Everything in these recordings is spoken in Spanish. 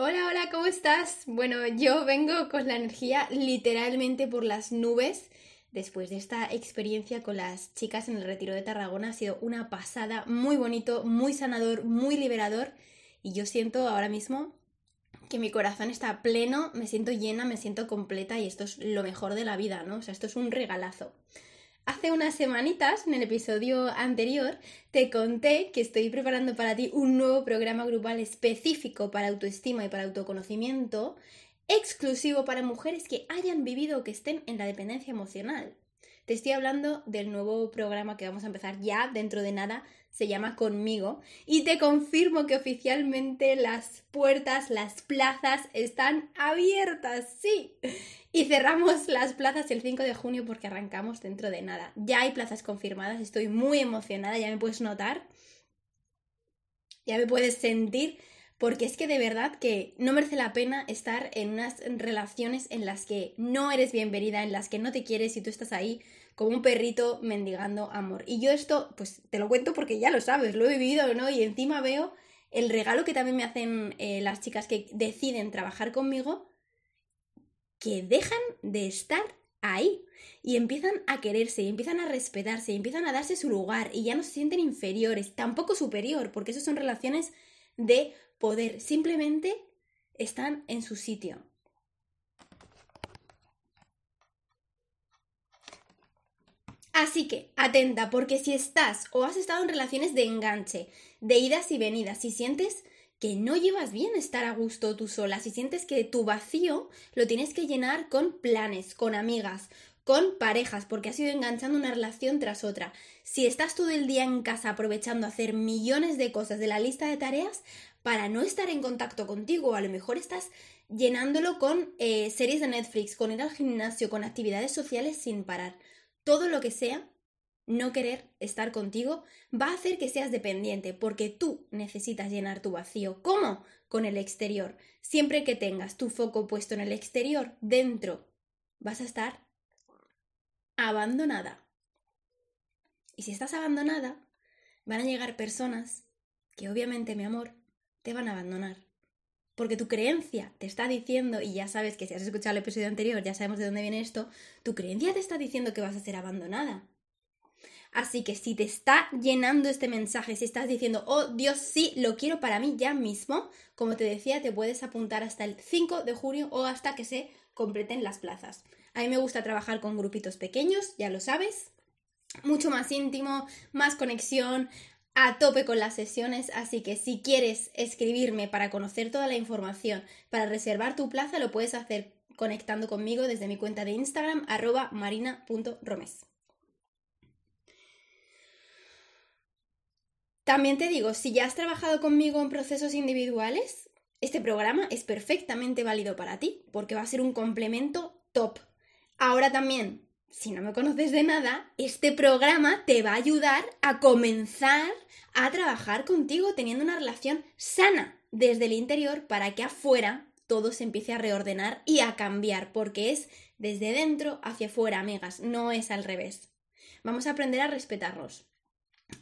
Hola, hola, ¿cómo estás? Bueno, yo vengo con la energía literalmente por las nubes. Después de esta experiencia con las chicas en el retiro de Tarragona ha sido una pasada, muy bonito, muy sanador, muy liberador. Y yo siento ahora mismo que mi corazón está pleno, me siento llena, me siento completa y esto es lo mejor de la vida, ¿no? O sea, esto es un regalazo. Hace unas semanitas, en el episodio anterior, te conté que estoy preparando para ti un nuevo programa grupal específico para autoestima y para autoconocimiento, exclusivo para mujeres que hayan vivido o que estén en la dependencia emocional. Te estoy hablando del nuevo programa que vamos a empezar ya dentro de nada, se llama Conmigo, y te confirmo que oficialmente las puertas, las plazas están abiertas, sí. Y cerramos las plazas el 5 de junio porque arrancamos dentro de nada. Ya hay plazas confirmadas, estoy muy emocionada, ya me puedes notar, ya me puedes sentir, porque es que de verdad que no merece la pena estar en unas relaciones en las que no eres bienvenida, en las que no te quieres y tú estás ahí como un perrito mendigando amor. Y yo esto, pues te lo cuento porque ya lo sabes, lo he vivido, ¿no? Y encima veo el regalo que también me hacen eh, las chicas que deciden trabajar conmigo que dejan de estar ahí y empiezan a quererse y empiezan a respetarse y empiezan a darse su lugar y ya no se sienten inferiores, tampoco superior, porque eso son relaciones de poder, simplemente están en su sitio. Así que, atenta, porque si estás o has estado en relaciones de enganche, de idas y venidas, si sientes que no llevas bien estar a gusto tú sola, si sientes que tu vacío lo tienes que llenar con planes, con amigas, con parejas, porque has ido enganchando una relación tras otra. Si estás todo el día en casa aprovechando hacer millones de cosas de la lista de tareas para no estar en contacto contigo, a lo mejor estás llenándolo con eh, series de Netflix, con ir al gimnasio, con actividades sociales sin parar. Todo lo que sea no querer estar contigo va a hacer que seas dependiente porque tú necesitas llenar tu vacío. ¿Cómo? Con el exterior. Siempre que tengas tu foco puesto en el exterior, dentro, vas a estar abandonada. Y si estás abandonada, van a llegar personas que obviamente, mi amor, te van a abandonar. Porque tu creencia te está diciendo, y ya sabes que si has escuchado el episodio anterior, ya sabemos de dónde viene esto, tu creencia te está diciendo que vas a ser abandonada. Así que si te está llenando este mensaje, si estás diciendo, oh Dios, sí, lo quiero para mí ya mismo, como te decía, te puedes apuntar hasta el 5 de junio o hasta que se completen las plazas. A mí me gusta trabajar con grupitos pequeños, ya lo sabes, mucho más íntimo, más conexión, a tope con las sesiones, así que si quieres escribirme para conocer toda la información, para reservar tu plaza, lo puedes hacer conectando conmigo desde mi cuenta de Instagram, arroba marina.romes. También te digo, si ya has trabajado conmigo en procesos individuales, este programa es perfectamente válido para ti, porque va a ser un complemento top. Ahora también, si no me conoces de nada, este programa te va a ayudar a comenzar a trabajar contigo teniendo una relación sana desde el interior para que afuera todo se empiece a reordenar y a cambiar, porque es desde dentro hacia afuera, amigas, no es al revés. Vamos a aprender a respetarnos,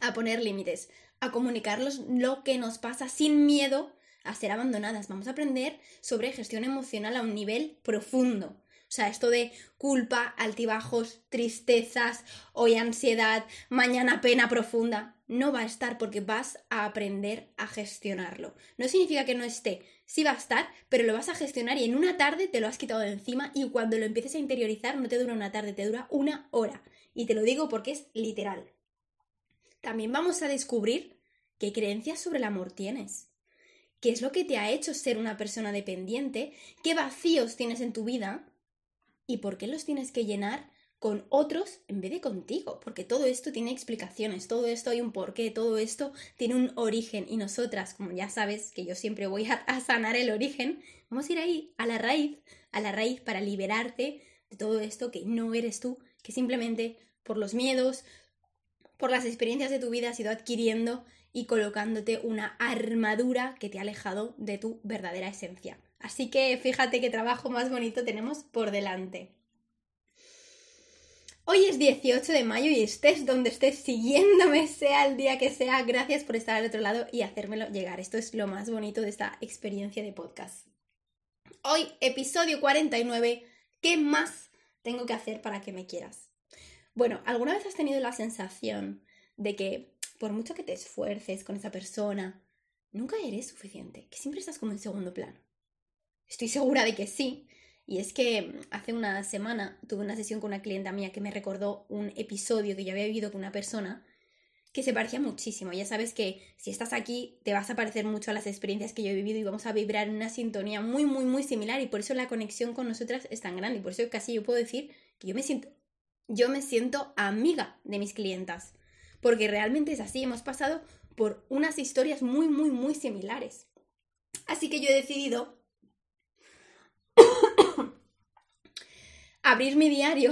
a poner límites, a comunicarlos lo que nos pasa sin miedo a ser abandonadas. Vamos a aprender sobre gestión emocional a un nivel profundo. O sea, esto de culpa, altibajos, tristezas, hoy ansiedad, mañana pena profunda, no va a estar porque vas a aprender a gestionarlo. No significa que no esté, sí va a estar, pero lo vas a gestionar y en una tarde te lo has quitado de encima y cuando lo empieces a interiorizar no te dura una tarde, te dura una hora. Y te lo digo porque es literal también vamos a descubrir qué creencias sobre el amor tienes. ¿Qué es lo que te ha hecho ser una persona dependiente? ¿Qué vacíos tienes en tu vida? ¿Y por qué los tienes que llenar con otros en vez de contigo? Porque todo esto tiene explicaciones, todo esto hay un porqué, todo esto tiene un origen y nosotras, como ya sabes que yo siempre voy a, sanar el origen, vamos a ir ahí, a la raíz, a la raíz para liberarte de todo esto que no eres tú, que simplemente por los miedos, por las experiencias de tu vida has ido adquiriendo y colocándote una armadura que te ha alejado de tu verdadera esencia. Así que fíjate qué trabajo más bonito tenemos por delante. Hoy es 18 de mayo y estés donde estés siguiéndome, sea el día que sea. Gracias por estar al otro lado y hacérmelo llegar. Esto es lo más bonito de esta experiencia de podcast. Hoy, episodio 49. ¿Qué más tengo que hacer para que me quieras? Bueno, ¿alguna vez has tenido la sensación de que por mucho que te esfuerces con esa persona, nunca eres suficiente? Que siempre estás como en segundo plano. Estoy segura de que sí, y es que hace una semana tuve una sesión con una clienta mía que me recordó un episodio que yo había vivido con una persona que se parecía muchísimo. Ya sabes que si estás aquí te vas a parecer mucho a las experiencias que yo he vivido y vamos a vibrar en una sintonía muy, muy, muy similar y por eso la conexión con nosotras es tan grande y por eso casi yo puedo decir que yo me siento, yo me siento amiga de mis clientas. Porque realmente es así, hemos pasado por unas historias muy, muy, muy similares. Así que yo he decidido abrir mi diario.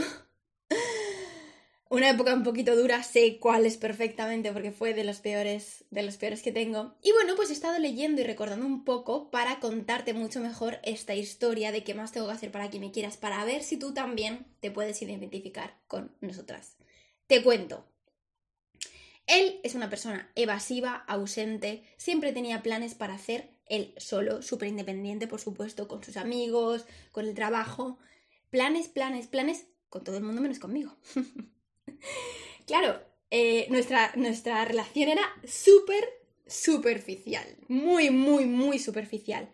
Una época un poquito dura, sé cuál es perfectamente porque fue de los peores, de los peores que tengo. Y bueno, pues he estado leyendo y recordando un poco para contarte mucho mejor esta historia de qué más tengo que hacer para que me quieras, para ver si tú también te puedes identificar con nosotras. Te cuento. Él es una persona evasiva, ausente, siempre tenía planes para hacer él solo, súper independiente, por supuesto, con sus amigos, con el trabajo, planes, planes, planes, con todo el mundo menos conmigo. claro, eh, nuestra, nuestra relación era súper superficial, muy, muy, muy superficial.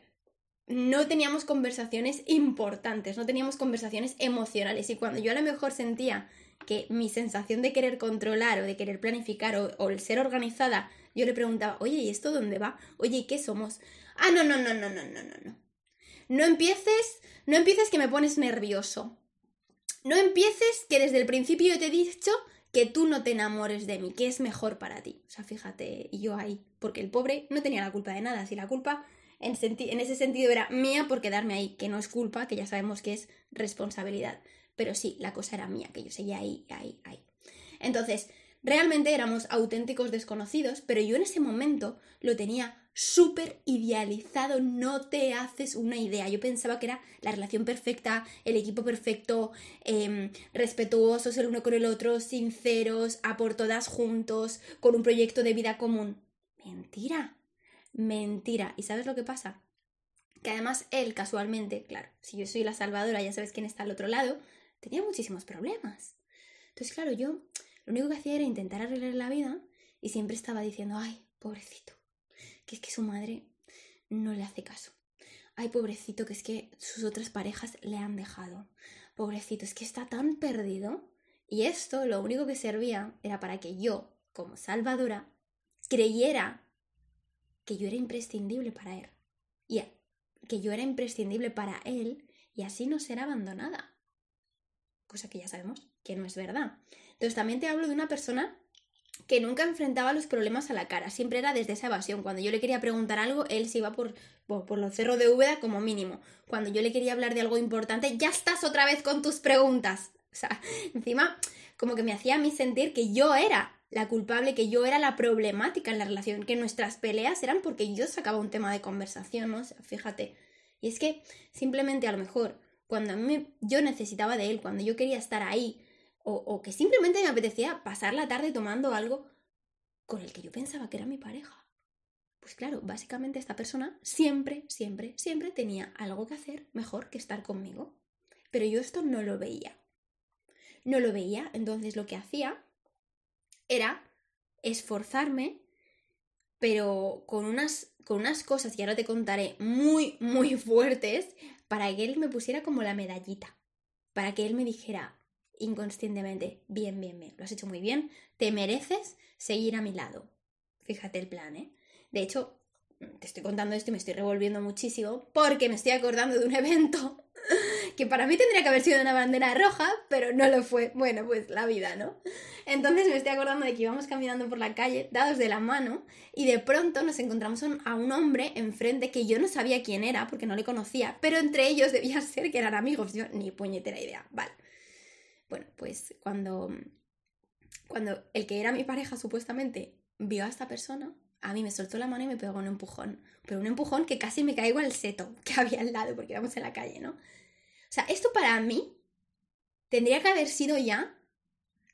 No teníamos conversaciones importantes, no teníamos conversaciones emocionales y cuando yo a lo mejor sentía que mi sensación de querer controlar o de querer planificar o, o el ser organizada, yo le preguntaba, oye, ¿y esto dónde va? Oye, ¿y qué somos? Ah, no, no, no, no, no, no, no, no. No empieces, no empieces que me pones nervioso. No empieces que desde el principio te he dicho que tú no te enamores de mí, que es mejor para ti. O sea, fíjate, y yo ahí, porque el pobre no tenía la culpa de nada, si la culpa en, en, ese sentido era mía por quedarme ahí, que no es culpa, que ya sabemos que es responsabilidad. Pero sí, la cosa era mía, que yo seguía ahí, ahí, ahí. Entonces, realmente éramos auténticos desconocidos, pero yo en ese momento lo tenía súper idealizado, no te haces una idea. Yo pensaba que era la relación perfecta, el equipo perfecto, eh, respetuosos el uno con el otro, sinceros, a por todas juntos, con un proyecto de vida común. Mentira, mentira. ¿Y sabes lo que pasa? Que además él casualmente, claro, si yo soy la salvadora, ya sabes quién está al otro lado, tenía muchísimos problemas. Entonces, claro, yo lo único que hacía era intentar arreglar la vida y siempre estaba diciendo, ay, pobrecito, que es que su madre no le hace caso. Ay, pobrecito, que es que sus otras parejas le han dejado. Pobrecito, es que está tan perdido. Y esto lo único que servía era para que yo, como salvadora, creyera que yo era imprescindible para él. Y que yo era imprescindible para él y así no ser abandonada. Cosa que ya sabemos que no es verdad. Entonces también te hablo de una persona que nunca enfrentaba los problemas a la cara, siempre era desde esa evasión. Cuando yo le quería preguntar algo, él se iba por, por, los cerros de Úbeda como mínimo. Cuando yo le quería hablar de algo importante, ya estás otra vez con tus preguntas. O sea, encima, como que me hacía a mí sentir que yo era la culpable, que yo era la problemática en la relación, que nuestras peleas eran porque yo sacaba un tema de conversación, ¿no? O sea, fíjate. Y es que simplemente a lo mejor, cuando a mí yo necesitaba de él, cuando yo quería estar ahí, o, que simplemente me apetecía pasar la tarde tomando algo con el que yo pensaba que era mi pareja. Pues claro, básicamente esta persona siempre, siempre, siempre tenía algo que hacer mejor que estar conmigo. Pero yo esto no lo veía. No lo veía, entonces lo que hacía era esforzarme, pero con unas, con unas cosas, y ahora te contaré, muy, muy fuertes, para que él me pusiera como la medallita. Para que él me dijera, inconscientemente, bien, bien, bien, lo has hecho muy bien, te mereces seguir a mi lado. Fíjate el plan, ¿eh? De hecho, te estoy contando esto y me estoy revolviendo muchísimo porque me estoy acordando de un evento que para mí tendría que haber sido una bandera roja, pero no lo fue. Bueno, pues la vida, ¿no? Entonces me estoy acordando de que íbamos caminando por la calle, dados de la mano, y de pronto nos encontramos a un hombre enfrente que yo no sabía quién era porque no le conocía, pero entre ellos debía ser que eran amigos. Yo ni puñetera idea. Vale. Bueno, pues cuando, cuando el que era mi pareja supuestamente vio a esta persona, a mí me soltó la mano y me pegó un empujón. Pero un empujón que casi me caigo al seto que había al lado porque íbamos en la calle, ¿no? O sea, esto para mí tendría que haber sido ya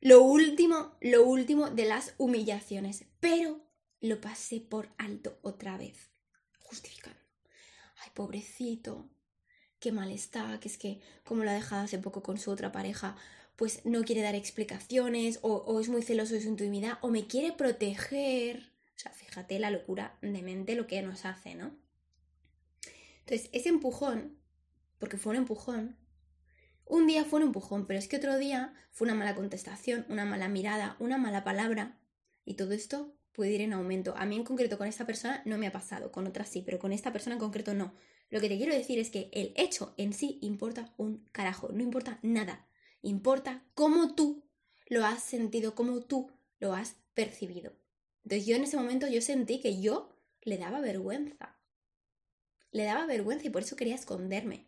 Lo último, lo último de las humillaciones. Pero lo pasé por alto otra vez. Justificando. Ay, pobrecito. Qué mal está, que es que como lo ha dejado hace poco con su otra pareja, pues no quiere dar explicaciones, o, es muy celoso de su intimidad, o me quiere proteger. O sea, fíjate la locura de mente lo que nos hace, ¿no? Entonces, ese empujón, porque fue un empujón, un día fue un empujón, pero es que otro día fue una mala contestación, una mala mirada, una mala palabra, y todo esto puede ir en aumento. A mí en concreto con esta persona no me ha pasado, con otras sí, pero con esta persona en concreto no. Lo que te quiero decir es que el hecho en sí importa un carajo, no importa nada. Importa cómo tú lo has sentido, cómo tú lo has percibido. Entonces yo en ese momento yo sentí que yo le daba vergüenza. Le daba vergüenza y por eso quería esconderme.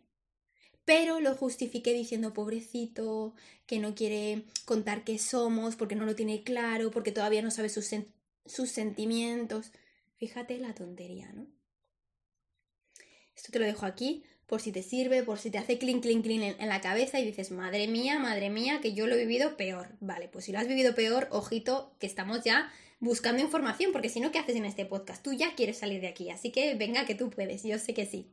Pero lo justifiqué diciendo, pobrecito, que no quiere contar qué somos, porque no lo tiene claro, porque todavía no sabe sus, sus sentimientos. Fíjate la tontería, ¿no? Esto te lo dejo aquí por si te sirve, por si te hace clink, clink, clink en, en, la cabeza y dices, madre mía, madre mía, que yo lo he vivido peor. Vale, pues si lo has vivido peor, ojito, que estamos ya buscando información, porque si no, ¿qué haces en este podcast? Tú ya quieres salir de aquí, así que venga que tú puedes, yo sé que sí.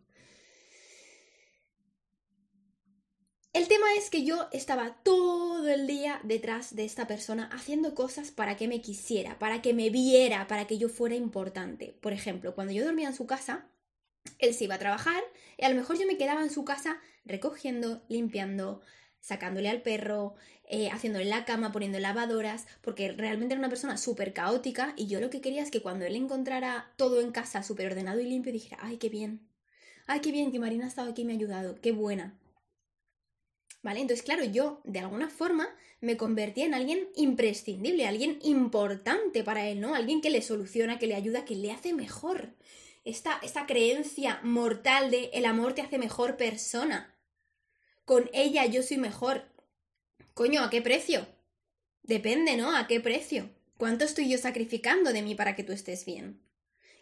El tema es que yo estaba todo el día detrás de esta persona haciendo cosas para que me quisiera, para que me viera, para que yo fuera importante. Por ejemplo, cuando yo dormía en su casa, él se iba a trabajar y a lo mejor yo me quedaba en su casa recogiendo, limpiando, sacándole al perro, eh, haciéndole la cama, poniendo lavadoras, porque realmente era una persona súper caótica y yo lo que quería es que cuando él encontrara todo en casa súper ordenado y limpio dijera, ay, qué bien, ay, qué bien que Marina ha estado aquí y me ha ayudado, qué buena. ¿Vale? Entonces, claro, yo de alguna forma me convertí en alguien imprescindible, alguien importante para él, ¿no? Alguien que le soluciona, que le ayuda, que le hace mejor. Esta, esta creencia mortal de el amor te hace mejor persona. Con ella yo soy mejor. Coño, ¿a qué precio? Depende, ¿no? ¿A qué precio? ¿Cuánto estoy yo sacrificando de mí para que tú estés bien?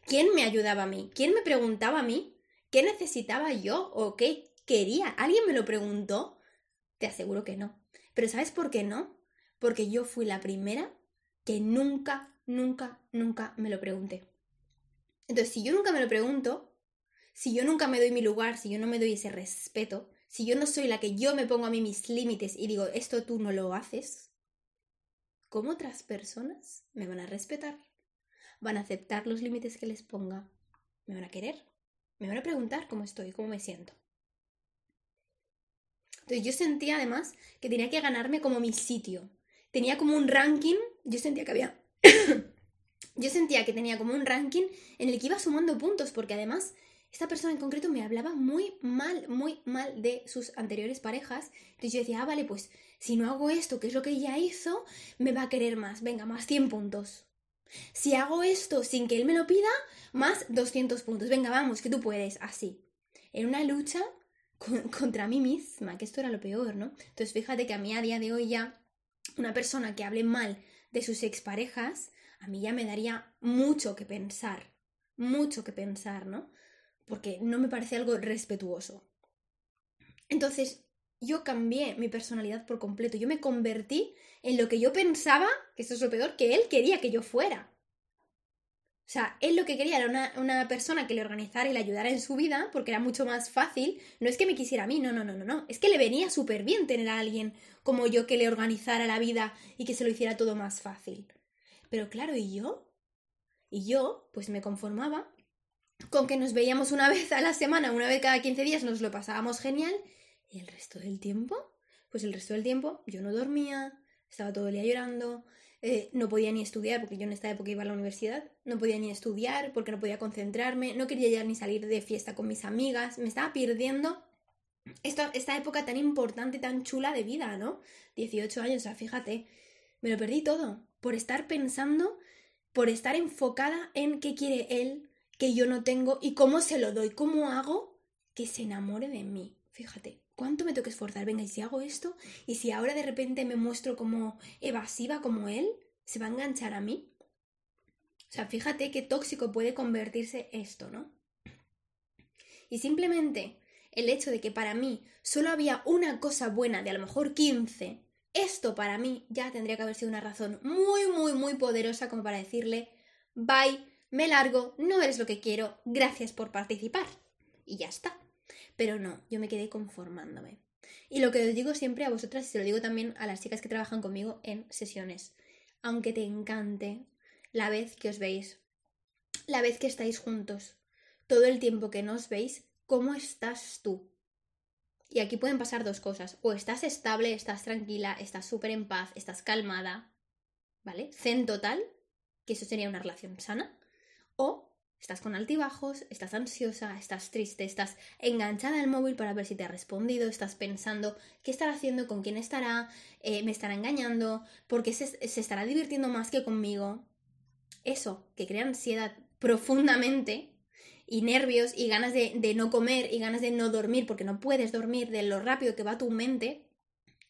¿Quién me ayudaba a mí? ¿Quién me preguntaba a mí? ¿Qué necesitaba yo o qué quería? ¿Alguien me lo preguntó? Te aseguro que no. Pero ¿sabes por qué no? Porque yo fui la primera que nunca, nunca, nunca me lo pregunté. Entonces, si yo nunca me lo pregunto, si yo nunca me doy mi lugar, si yo no me doy ese respeto, si yo no soy la que yo me pongo a mí mis límites y digo, esto tú no lo haces, ¿cómo otras personas me van a respetar? ¿Van a aceptar los límites que les ponga? ¿Me van a querer? ¿Me van a preguntar cómo estoy, cómo me siento? Entonces yo sentía además que tenía que ganarme como mi sitio. Tenía como un ranking, yo sentía que había... yo sentía que tenía como un ranking en el que iba sumando puntos, porque además esta persona en concreto me hablaba muy mal, muy mal de sus anteriores parejas. Entonces yo decía, ah, vale, pues si no hago esto, que es lo que ella hizo, me va a querer más. Venga, más 100 puntos. Si hago esto sin que él me lo pida, más 200 puntos. Venga, vamos, que tú puedes. Así. En una lucha contra mí misma, que esto era lo peor, ¿no? Entonces fíjate que a mí a día de hoy ya una persona que hable mal de sus exparejas, a mí ya me daría mucho que pensar, mucho que pensar, ¿no? Porque no me parece algo respetuoso. Entonces, yo cambié mi personalidad por completo, yo me convertí en lo que yo pensaba, que esto es lo peor, que él quería que yo fuera. O sea, él lo que quería era una, una, persona que le organizara y le ayudara en su vida, porque era mucho más fácil. No es que me quisiera a mí, no, no, no, no, no. Es que le venía súper bien tener a alguien como yo que le organizara la vida y que se lo hiciera todo más fácil. Pero claro, ¿y yo? Y yo, pues me conformaba con que nos veíamos una vez a la semana, una vez cada 15 días, nos lo pasábamos genial. ¿Y el resto del tiempo? Pues el resto del tiempo yo no dormía, estaba todo el día llorando, eh, no podía ni estudiar, porque yo en esta época iba a la universidad, no podía ni estudiar porque no podía concentrarme, no quería ya ni salir de fiesta con mis amigas, me estaba perdiendo esta, esta época tan importante, tan chula de vida, ¿no? 18 años, o sea, fíjate, me lo perdí todo por estar pensando, por estar enfocada en qué quiere él, que yo no tengo y cómo se lo doy, cómo hago que se enamore de mí. Fíjate, ¿Cuánto me tengo que esforzar? Venga, y si hago esto, y si ahora de repente me muestro como evasiva como él, ¿se va a enganchar a mí? O sea, fíjate qué tóxico puede convertirse esto, ¿no? Y simplemente el hecho de que para mí solo había una cosa buena de a lo mejor 15 Esto para mí ya tendría que haber sido una razón muy, muy, muy poderosa como para decirle, bye, me largo, no eres lo que quiero, gracias por participar. Y ya está. Pero no, yo me quedé conformándome. Y lo que os digo siempre a vosotras, y se lo digo también a las chicas que trabajan conmigo en sesiones, aunque te encante la vez que os veis, la vez que estáis juntos, todo el tiempo que no os veis, ¿cómo estás tú? Y aquí pueden pasar dos cosas. O estás estable, estás tranquila, estás súper en paz, estás calmada, ¿vale? Zen total, que eso sería una relación sana. O estás con altibajos, estás ansiosa, estás triste, estás enganchada al móvil para ver si te ha respondido, estás pensando qué estará haciendo, con quién estará, eh, me estará engañando, porque se, se estará divirtiendo más que conmigo. Eso, que crea ansiedad profundamente, y nervios y ganas de, no comer y ganas de no dormir porque no puedes dormir de lo rápido que va tu mente,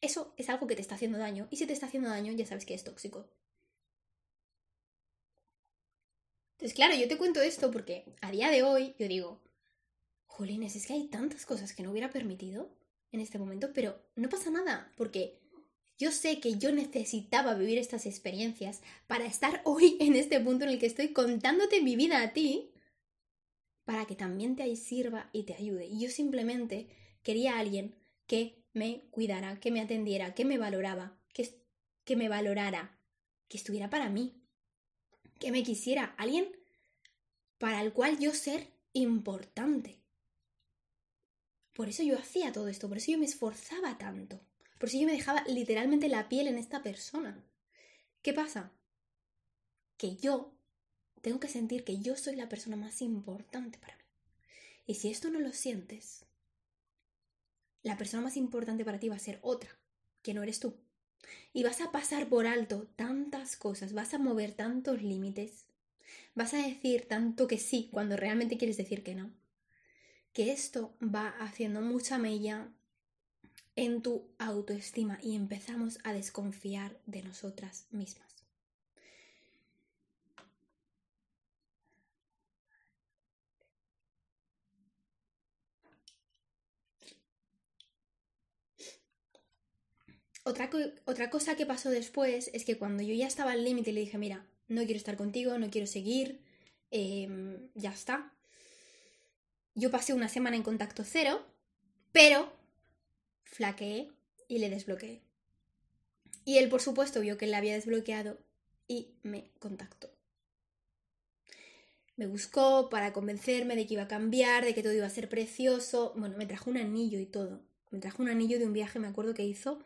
eso es algo que te está haciendo daño. Y si te está haciendo daño, ya sabes que es tóxico. Entonces, claro, yo te cuento esto porque a día de hoy yo digo, jolines, es que hay tantas cosas que no hubiera permitido en este momento, pero no pasa nada, porque yo sé que yo necesitaba vivir estas experiencias para estar hoy en este punto en el que estoy contándote mi vida a ti para que también te sirva y te ayude. Y yo simplemente quería a alguien que me cuidara, que me atendiera, que me valoraba, que, que me valorara, que estuviera para mí, que me quisiera, alguien para el cual yo ser importante. Por eso yo hacía todo esto, por eso yo me esforzaba tanto, por eso yo me dejaba literalmente la piel en esta persona. ¿Qué pasa? Que yo tengo que sentir que yo soy la persona más importante para mí. Y si esto no lo sientes, la persona más importante para ti va a ser otra, que no eres tú. Y vas a pasar por alto tantas cosas, vas a mover tantos límites, vas a decir tanto que sí cuando realmente quieres decir que no, que esto va haciendo mucha mella en tu autoestima y empezamos a desconfiar de nosotras mismas. Otra, cosa que pasó después es que cuando yo ya estaba al límite le dije, mira, no quiero estar contigo, no quiero seguir, em, ya está. Yo pasé una semana en contacto cero, pero flaqueé y le desbloqueé. Y él, por supuesto, vio que le había desbloqueado y me contactó. Me buscó para convencerme de que iba a cambiar, de que todo iba a ser precioso. Bueno, me trajo un anillo y todo. Me trajo un anillo de un viaje, me acuerdo que hizo,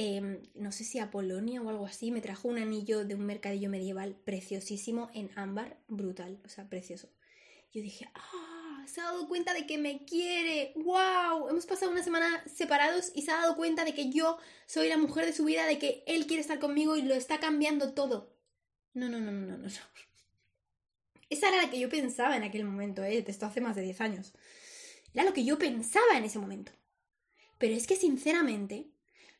Em, no sé si a Polonia o algo así, me trajo un anillo de un mercadillo medieval preciosísimo en ámbar, brutal, o sea, precioso. Yo dije, ah, se ha dado cuenta de que me quiere, wow, hemos pasado una semana separados y se ha dado cuenta de que yo soy la mujer de su vida, de que él quiere estar conmigo y lo está cambiando todo. No, no, no, no, no, no. Esa era la que yo pensaba en aquel momento, ¿eh? Esto hace más de 10 años. Era lo que yo pensaba en ese momento. Pero es que sinceramente,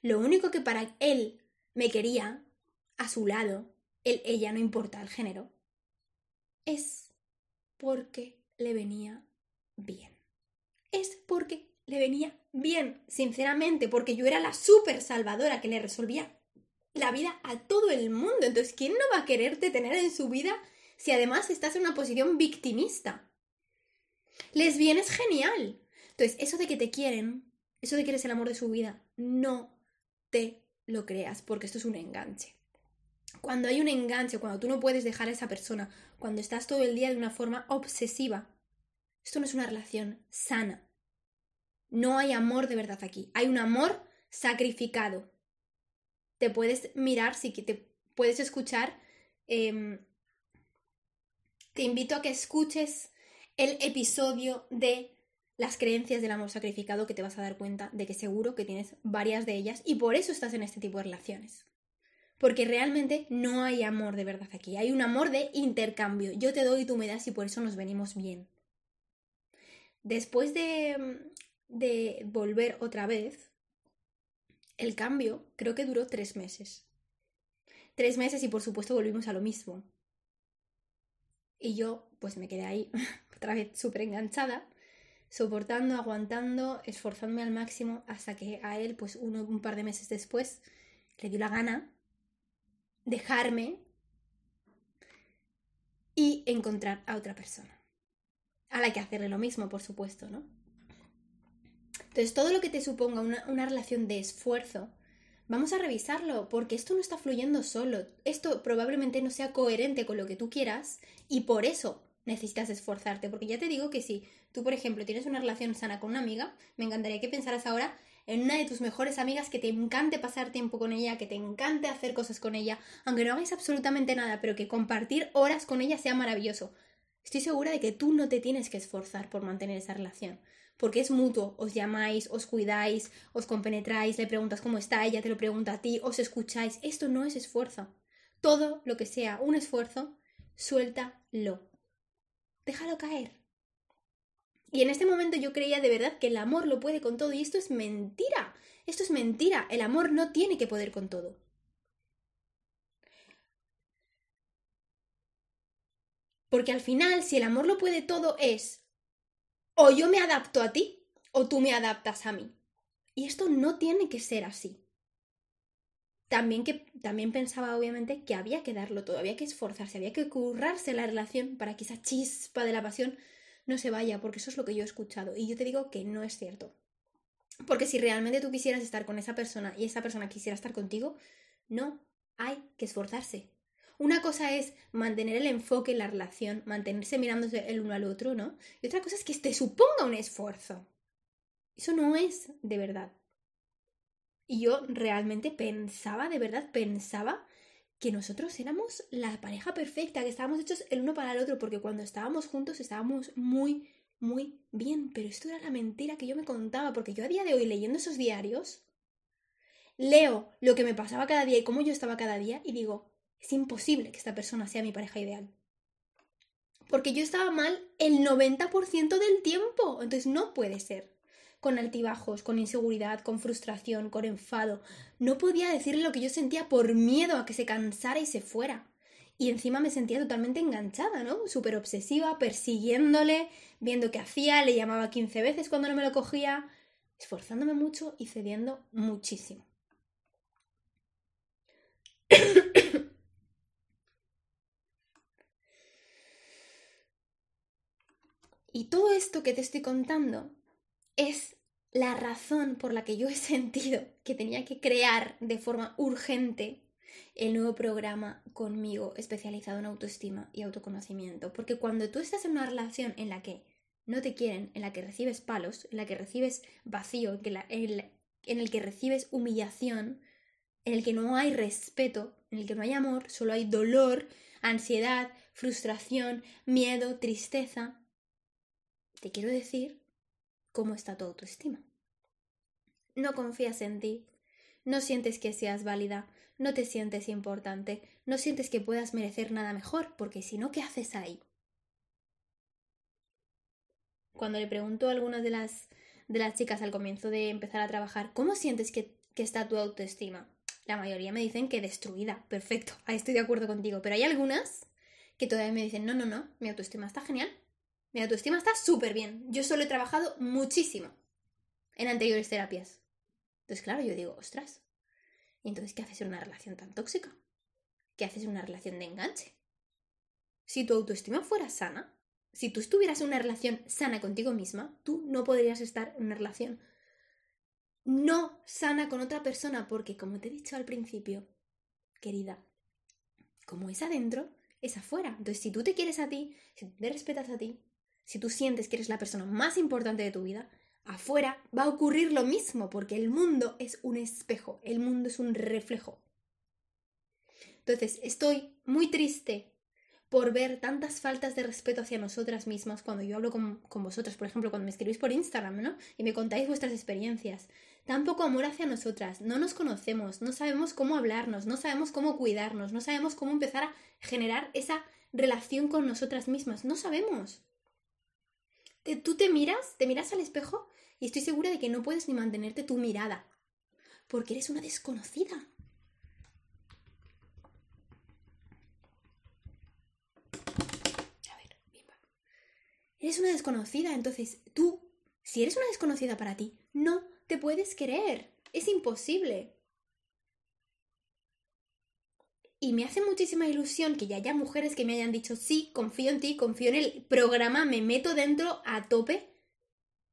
lo único que para él me quería a su lado, él, ella, no importa el género, es porque le venía bien. Es porque le venía bien, sinceramente, porque yo era la súper salvadora que le resolvía la vida a todo el mundo. Entonces, ¿quién no va a quererte tener en su vida si además estás en una posición victimista? Les viene genial. Entonces, eso de que te quieren, eso de que eres el amor de su vida, no te lo creas, porque esto es un enganche. Cuando hay un enganche, cuando tú no puedes dejar a esa persona, cuando estás todo el día de una forma obsesiva, esto no es una relación sana. No hay amor de verdad aquí. Hay un amor sacrificado. Te puedes mirar, sí que te puedes escuchar. Em, te invito a que escuches el episodio de las creencias del amor sacrificado que te vas a dar cuenta de que seguro que tienes varias de ellas y por eso estás en este tipo de relaciones. Porque realmente no hay amor de verdad aquí, hay un amor de intercambio. Yo te doy y tú me das y por eso nos venimos bien. Después de, de volver otra vez, el cambio creo que duró tres meses. Tres meses y por supuesto volvimos a lo mismo. Y yo pues me quedé ahí otra vez súper enganchada soportando, aguantando, esforzándome al máximo hasta que a él, pues uno, un par de meses después, le dio la gana dejarme y encontrar a otra persona. A la que hacerle lo mismo, por supuesto, ¿no? Entonces, todo lo que te suponga una, una relación de esfuerzo, vamos a revisarlo, porque esto no está fluyendo solo. Esto probablemente no sea coherente con lo que tú quieras y por eso necesitas esforzarte. Porque ya te digo que si tú, por ejemplo, tienes una relación sana con una amiga, me encantaría que pensaras ahora en una de tus mejores amigas que te encante pasar tiempo con ella, que te encante hacer cosas con ella, aunque no hagáis absolutamente nada, pero que compartir horas con ella sea maravilloso. Estoy segura de que tú no te tienes que esforzar por mantener esa relación, porque es mutuo, os llamáis, os cuidáis, os compenetráis, le preguntas cómo está, ella te lo pregunta a ti, os escucháis, esto no es esfuerzo. Todo lo que sea un esfuerzo, suéltalo. Déjalo caer. Y en este momento yo creía de verdad que el amor lo puede con todo y esto es mentira. Esto es mentira. El amor no tiene que poder con todo. Porque al final, si el amor lo puede todo, es o yo me adapto a ti o tú me adaptas a mí. Y esto no tiene que ser así. También, que, también pensaba, obviamente, que había que darlo todo, había que esforzarse, había que currarse la relación para que esa chispa de la pasión no se vaya, porque eso es lo que yo he escuchado. Y yo te digo que no es cierto. Porque si realmente tú quisieras estar con esa persona y esa persona quisiera estar contigo, no, hay que esforzarse. Una cosa es mantener el enfoque en la relación, mantenerse mirándose el uno al otro, ¿no? Y otra cosa es que te suponga un esfuerzo. Eso no es de verdad. Y yo realmente pensaba, de verdad pensaba que nosotros éramos la pareja perfecta, que estábamos hechos el uno para el otro, porque cuando estábamos juntos estábamos muy, muy bien. Pero esto era la mentira que yo me contaba, porque yo a día de hoy leyendo esos diarios, leo lo que me pasaba cada día y cómo yo estaba cada día y digo, es imposible que esta persona sea mi pareja ideal. Porque yo estaba mal el 90% del tiempo, entonces no puede ser con altibajos, con inseguridad, con frustración, con enfado. No podía decirle lo que yo sentía por miedo a que se cansara y se fuera. Y encima me sentía totalmente enganchada, ¿no? Súper obsesiva, persiguiéndole, viendo qué hacía, le llamaba 15 veces cuando no me lo cogía, esforzándome mucho y cediendo muchísimo. y todo esto que te estoy contando es la razón por la que yo he sentido que tenía que crear de forma urgente el nuevo programa conmigo especializado en autoestima y autoconocimiento. Porque cuando tú estás en una relación en la que no te quieren, en la que recibes palos, en la que recibes vacío, en, en el que recibes humillación, en el que no hay respeto, en el que no hay amor, solo hay dolor, ansiedad, frustración, miedo, tristeza, te quiero decir cómo está tu autoestima. No confías en ti, no sientes que seas válida, no te sientes importante, no sientes que puedas merecer nada mejor, porque si no, ¿qué haces ahí? Cuando le pregunto a algunas de las, de las chicas al comienzo de empezar a trabajar, ¿cómo sientes que, que está tu autoestima? La mayoría me dicen que destruida. Perfecto, ahí estoy de acuerdo contigo. Pero hay algunas que todavía me dicen, no, no, no, mi autoestima está genial, mi autoestima está súper bien. Yo solo he trabajado muchísimo en anteriores terapias. Entonces, claro, yo digo, ostras, ¿y entonces qué haces en una relación tan tóxica? ¿Qué haces en una relación de enganche? Si tu autoestima fuera sana, si tú estuvieras en una relación sana contigo misma, tú no podrías estar en una relación no sana con otra persona, porque como te he dicho al principio, querida, como es adentro, es afuera. Entonces, si tú te quieres a ti, si te respetas a ti, si tú sientes que eres la persona más importante de tu vida, afuera va a ocurrir lo mismo, porque el mundo es un espejo, el mundo es un reflejo. Entonces, estoy muy triste por ver tantas faltas de respeto hacia nosotras mismas cuando yo hablo con, vosotras, por ejemplo, cuando me escribís por Instagram, ¿no? Y me contáis vuestras experiencias. Tan poco amor hacia nosotras, no nos conocemos, no sabemos cómo hablarnos, no sabemos cómo cuidarnos, no sabemos cómo empezar a generar esa relación con nosotras mismas, no sabemos tú te miras, te miras al espejo y estoy segura de que no puedes ni mantenerte tu mirada, porque eres una desconocida. A ver, bien, Eres una desconocida, entonces tú, si eres una desconocida para ti, no te puedes querer. Es imposible. Y me hace muchísima ilusión que ya haya mujeres que me hayan dicho, sí, confío en ti, confío en el programa, me meto dentro a tope,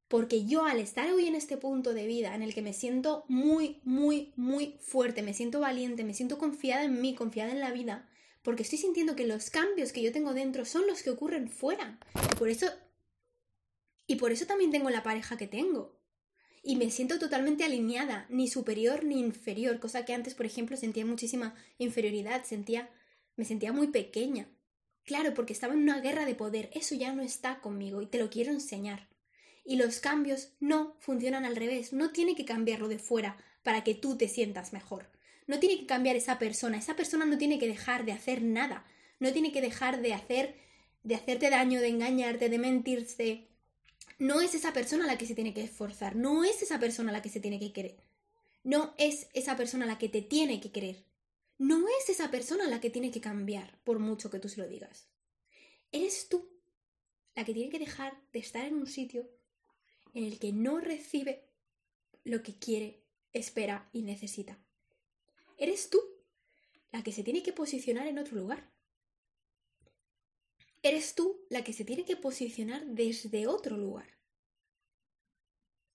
porque yo al estar hoy en este punto de vida en el que me siento muy, muy, muy fuerte, me siento valiente, me siento confiada en mí, confiada en la vida, porque estoy sintiendo que los cambios que yo tengo dentro son los que ocurren fuera. Y por eso, y por eso también tengo la pareja que tengo y me siento totalmente alineada, ni superior ni inferior, cosa que antes, por ejemplo, sentía muchísima inferioridad, sentía, me sentía muy pequeña. Claro, porque estaba en una guerra de poder, eso ya no está conmigo y te lo quiero enseñar. Y los cambios no funcionan al revés, no tiene que cambiarlo de fuera para que tú te sientas mejor. No tiene que cambiar esa persona, esa persona no tiene que dejar de hacer nada, no tiene que dejar de hacer de hacerte daño, de engañarte, de mentirse, no es esa persona la que se tiene que esforzar, no es esa persona la que se tiene que querer, no es esa persona la que te tiene que querer, no es esa persona la que tiene que cambiar, por mucho que tú se lo digas. Eres tú la que tiene que dejar de estar en un sitio en el que no recibe lo que quiere, espera y necesita. Eres tú la que se tiene que posicionar en otro lugar. Eres tú la que se tiene que posicionar desde otro lugar.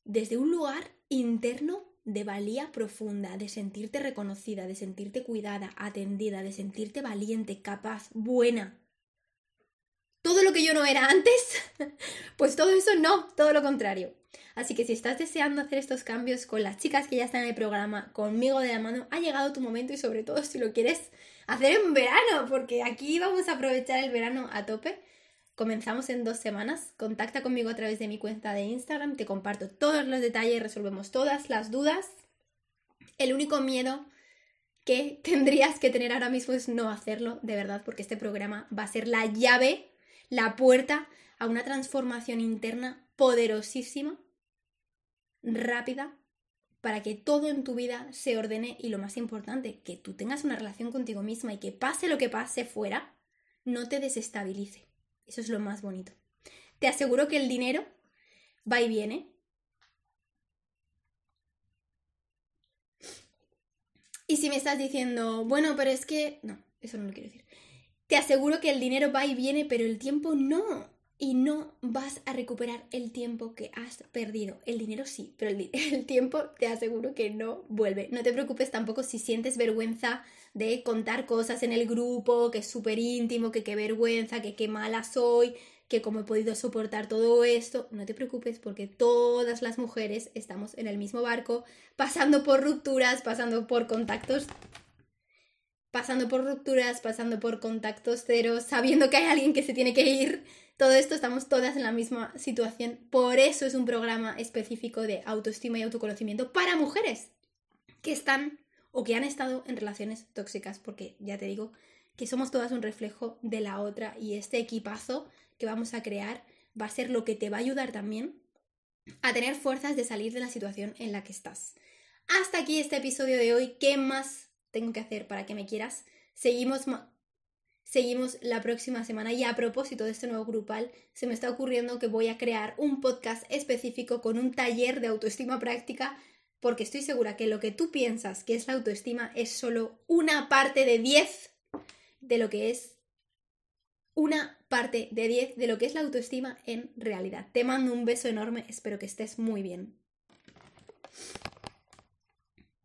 Desde un lugar interno de valía profunda, de sentirte reconocida, de sentirte cuidada, atendida, de sentirte valiente, capaz, buena. Todo lo que yo no era antes, pues todo eso no, todo lo contrario. Así que si estás deseando hacer estos cambios con las chicas que ya están en el programa, conmigo de la mano, ha llegado tu momento y sobre todo si lo quieres hacer en verano, porque aquí vamos a aprovechar el verano a tope. Comenzamos en dos semanas. Contacta conmigo a través de mi cuenta de Instagram, te comparto todos los detalles, resolvemos todas las dudas. El único miedo que tendrías que tener ahora mismo es no hacerlo, de verdad, porque este programa va a ser la llave, la puerta a una transformación interna poderosísima, rápida, para que todo en tu vida se ordene y lo más importante, que tú tengas una relación contigo misma y que pase lo que pase fuera, no te desestabilice. Eso es lo más bonito. Te aseguro que el dinero va y viene. Y si me estás diciendo, bueno, pero es que... No, eso no lo quiero decir. Te aseguro que el dinero va y viene, pero el tiempo no y no vas a recuperar el tiempo que has perdido. El dinero sí, pero el, tiempo te aseguro que no vuelve. No te preocupes tampoco si sientes vergüenza de contar cosas en el grupo, que es súper íntimo, que qué vergüenza, que qué mala soy, que cómo he podido soportar todo esto. No te preocupes porque todas las mujeres estamos en el mismo barco, pasando por rupturas, pasando por contactos pasando por rupturas, pasando por contactos ceros, sabiendo que hay alguien que se tiene que ir, todo esto estamos todas en la misma situación. Por eso es un programa específico de autoestima y autoconocimiento para mujeres que están o que han estado en relaciones tóxicas, porque ya te digo que somos todas un reflejo de la otra y este equipazo que vamos a crear va a ser lo que te va a ayudar también a tener fuerzas de salir de la situación en la que estás. Hasta aquí este episodio de hoy. ¿Qué más tengo que hacer para que me quieras? Seguimos seguimos la próxima semana. Y a propósito de este nuevo grupal, se me está ocurriendo que voy a crear un podcast específico con un taller de autoestima práctica, porque estoy segura que lo que tú piensas que es la autoestima es solo una parte de 10 de lo que es una parte de 10 de lo que es la autoestima en realidad. Te mando un beso enorme, espero que estés muy bien.